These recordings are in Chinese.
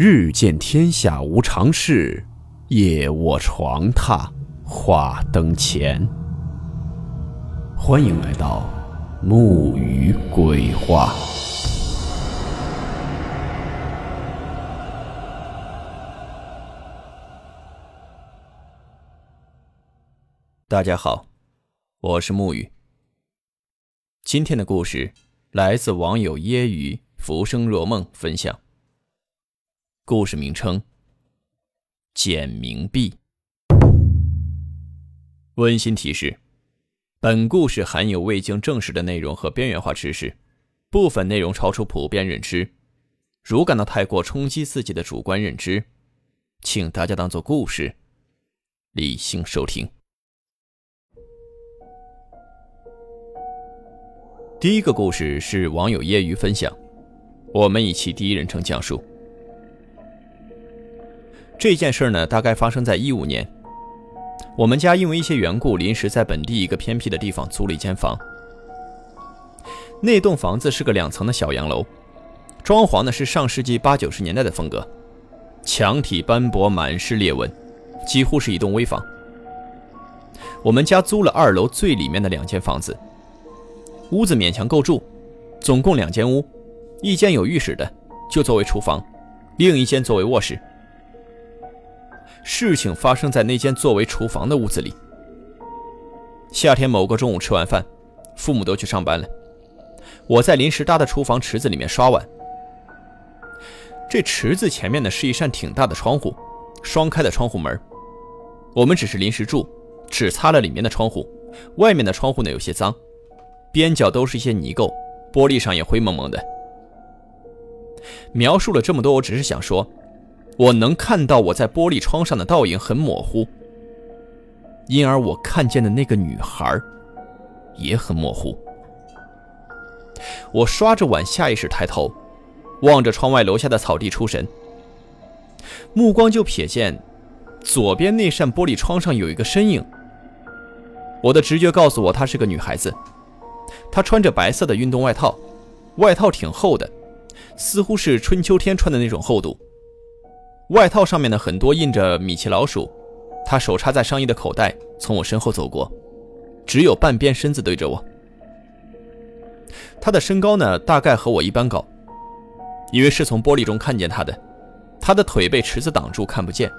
日见天下无常事，夜卧床榻话灯前。欢迎来到木鱼鬼话。大家好，我是木鱼。今天的故事来自网友揶揄浮生若梦分享。故事名称：简明币。温馨提示：本故事含有未经证实的内容和边缘化知识，部分内容超出普遍认知。如感到太过冲击自己的主观认知，请大家当做故事，理性收听。第一个故事是网友业余分享，我们以其第一人称讲述。这件事呢，大概发生在一五年。我们家因为一些缘故，临时在本地一个偏僻的地方租了一间房。那栋房子是个两层的小洋楼，装潢呢是上世纪八九十年代的风格，墙体斑驳，满是裂纹，几乎是一栋危房。我们家租了二楼最里面的两间房子，屋子勉强够住，总共两间屋，一间有浴室的，就作为厨房，另一间作为卧室。事情发生在那间作为厨房的屋子里。夏天某个中午吃完饭，父母都去上班了，我在临时搭的厨房池子里面刷碗。这池子前面呢是一扇挺大的窗户，双开的窗户门。我们只是临时住，只擦了里面的窗户，外面的窗户呢有些脏，边角都是一些泥垢，玻璃上也灰蒙蒙的。描述了这么多，我只是想说。我能看到我在玻璃窗上的倒影很模糊，因而我看见的那个女孩也很模糊。我刷着碗，下意识抬头，望着窗外楼下的草地出神，目光就瞥见左边那扇玻璃窗上有一个身影。我的直觉告诉我，她是个女孩子，她穿着白色的运动外套，外套挺厚的，似乎是春秋天穿的那种厚度。外套上面的很多印着米奇老鼠，他手插在上衣的口袋，从我身后走过，只有半边身子对着我。他的身高呢，大概和我一般高，因为是从玻璃中看见他的，他的腿被池子挡住，看不见，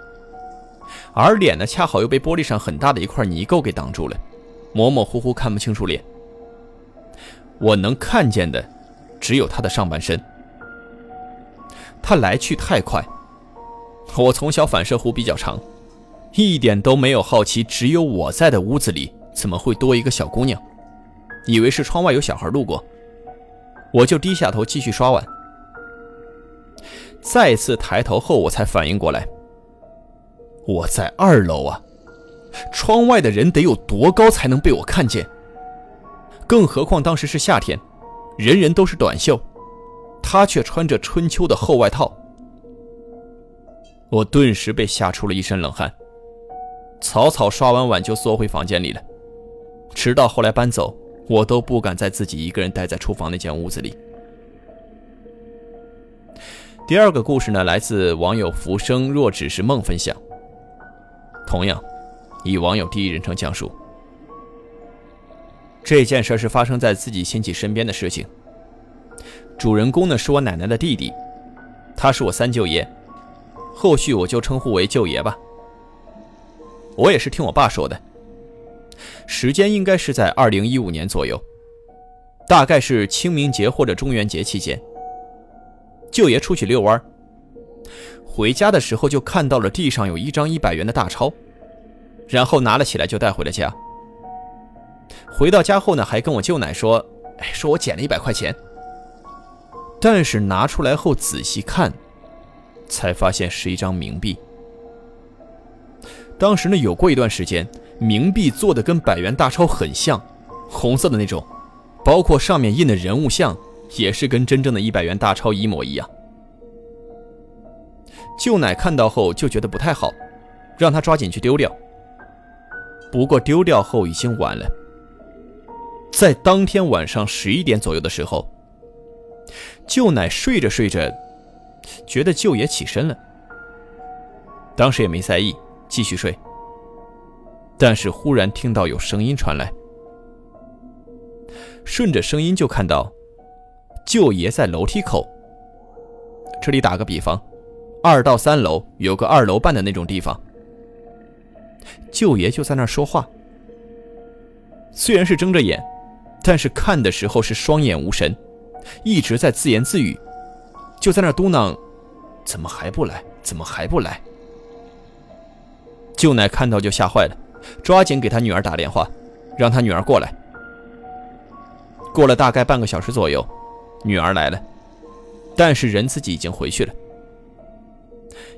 而脸呢，恰好又被玻璃上很大的一块泥垢给挡住了，模模糊糊看不清楚脸。我能看见的，只有他的上半身。他来去太快。我从小反射弧比较长，一点都没有好奇。只有我在的屋子里怎么会多一个小姑娘？以为是窗外有小孩路过，我就低下头继续刷碗。再次抬头后，我才反应过来，我在二楼啊！窗外的人得有多高才能被我看见？更何况当时是夏天，人人都是短袖，他却穿着春秋的厚外套。我顿时被吓出了一身冷汗，草草刷完碗就缩回房间里了。直到后来搬走，我都不敢再自己一个人待在厨房那间屋子里。第二个故事呢，来自网友“浮生若只是梦”分享，同样以网友第一人称讲述。这件事是发生在自己亲戚身边的事情。主人公呢是我奶奶的弟弟，他是我三舅爷。后续我就称呼为舅爷吧。我也是听我爸说的，时间应该是在二零一五年左右，大概是清明节或者中元节期间。舅爷出去遛弯，回家的时候就看到了地上有一张一百元的大钞，然后拿了起来就带回了家。回到家后呢，还跟我舅奶说：“哎，说我捡了一百块钱。”但是拿出来后仔细看。才发现是一张冥币。当时呢，有过一段时间，冥币做的跟百元大钞很像，红色的那种，包括上面印的人物像，也是跟真正的一百元大钞一模一样。舅奶看到后就觉得不太好，让他抓紧去丢掉。不过丢掉后已经晚了，在当天晚上十一点左右的时候，舅奶睡着睡着。觉得舅爷起身了，当时也没在意，继续睡。但是忽然听到有声音传来，顺着声音就看到舅爷在楼梯口。这里打个比方，二到三楼有个二楼半的那种地方，舅爷就在那儿说话。虽然是睁着眼，但是看的时候是双眼无神，一直在自言自语，就在那嘟囔：“怎么还不来？怎么还不来？”舅奶看到就吓坏了，抓紧给他女儿打电话，让他女儿过来。过了大概半个小时左右，女儿来了，但是人自己已经回去了。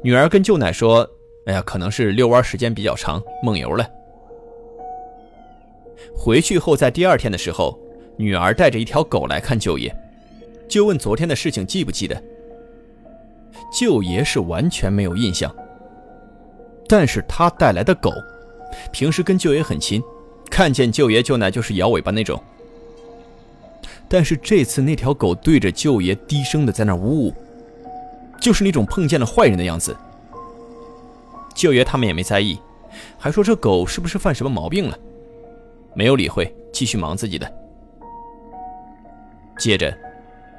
女儿跟舅奶说：“哎呀，可能是遛弯时间比较长，梦游了。”回去后，在第二天的时候，女儿带着一条狗来看舅爷，就问昨天的事情记不记得。舅爷是完全没有印象，但是他带来的狗，平时跟舅爷很亲，看见舅爷舅奶就是摇尾巴那种。但是这次那条狗对着舅爷低声的在那呜呜，就是那种碰见了坏人的样子。舅爷他们也没在意，还说这狗是不是犯什么毛病了。没有理会，继续忙自己的。接着，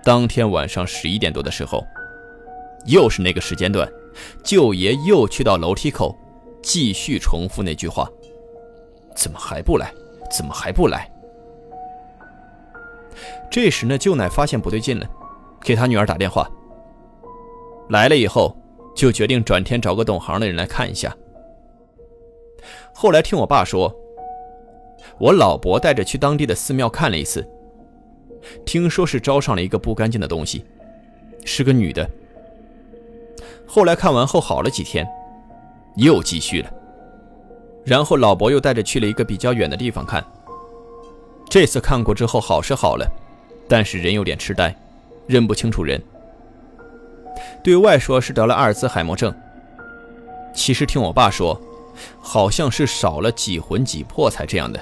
当天晚上十一点多的时候，又是那个时间段，舅爷又去到楼梯口，继续重复那句话：“怎么还不来？怎么还不来？”这时呢，舅奶发现不对劲了，给他女儿打电话。来了以后，就决定转天找个懂行的人来看一下。后来听我爸说。我老伯带着去当地的寺庙看了一次，听说是招上了一个不干净的东西，是个女的。后来看完后好了几天，又继续了。然后老伯又带着去了一个比较远的地方看。这次看过之后好是好了，但是人有点痴呆，认不清楚人。对外说是得了阿尔兹海默症，其实听我爸说，好像是少了几魂几魄才这样的。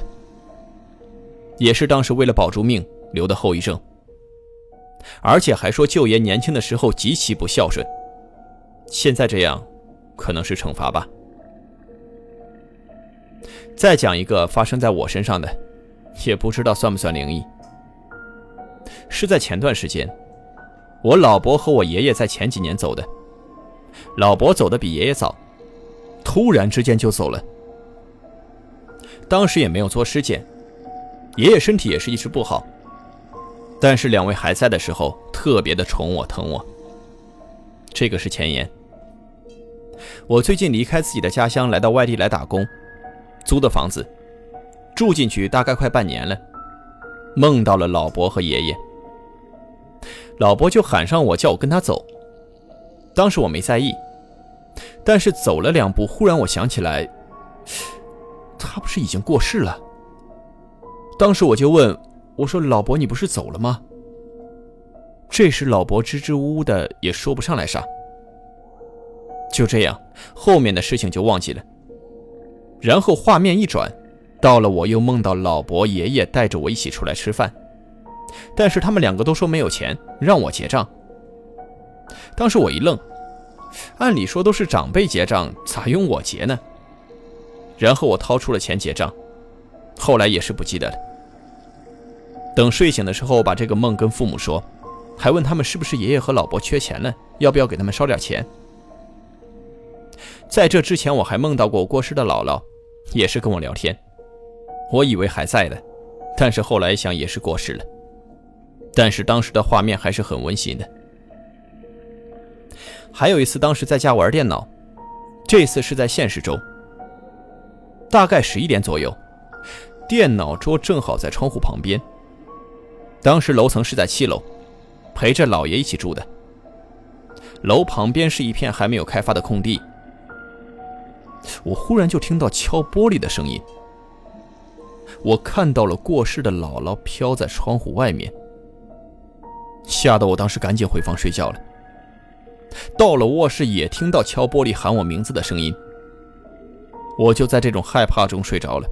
也是当时为了保住命留的后遗症，而且还说舅爷年轻的时候极其不孝顺，现在这样，可能是惩罚吧。再讲一个发生在我身上的，也不知道算不算灵异。是在前段时间，我老伯和我爷爷在前几年走的，老伯走的比爷爷早，突然之间就走了，当时也没有做尸检。爷爷身体也是一直不好，但是两位还在的时候，特别的宠我疼我。这个是前言。我最近离开自己的家乡，来到外地来打工，租的房子，住进去大概快半年了，梦到了老伯和爷爷。老伯就喊上我，叫我跟他走。当时我没在意，但是走了两步，忽然我想起来，他不是已经过世了？当时我就问我说：“老伯，你不是走了吗？”这时老伯支支吾吾的，也说不上来啥。就这样，后面的事情就忘记了。然后画面一转，到了我又梦到老伯爷爷带着我一起出来吃饭，但是他们两个都说没有钱，让我结账。当时我一愣，按理说都是长辈结账，咋用我结呢？然后我掏出了钱结账，后来也是不记得了。等睡醒的时候，把这个梦跟父母说，还问他们是不是爷爷和老伯缺钱了，要不要给他们烧点钱。在这之前，我还梦到过过世的姥姥，也是跟我聊天，我以为还在的，但是后来想也是过世了。但是当时的画面还是很温馨的。还有一次，当时在家玩电脑，这次是在现实中，大概十一点左右，电脑桌正好在窗户旁边。当时楼层是在七楼，陪着姥爷一起住的。楼旁边是一片还没有开发的空地。我忽然就听到敲玻璃的声音，我看到了过世的姥姥飘在窗户外面，吓得我当时赶紧回房睡觉了。到了卧室也听到敲玻璃喊我名字的声音，我就在这种害怕中睡着了。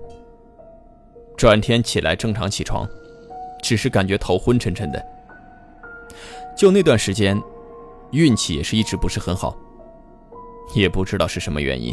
转天起来正常起床。只是感觉头昏沉沉的。就那段时间，运气也是一直不是很好，也不知道是什么原因。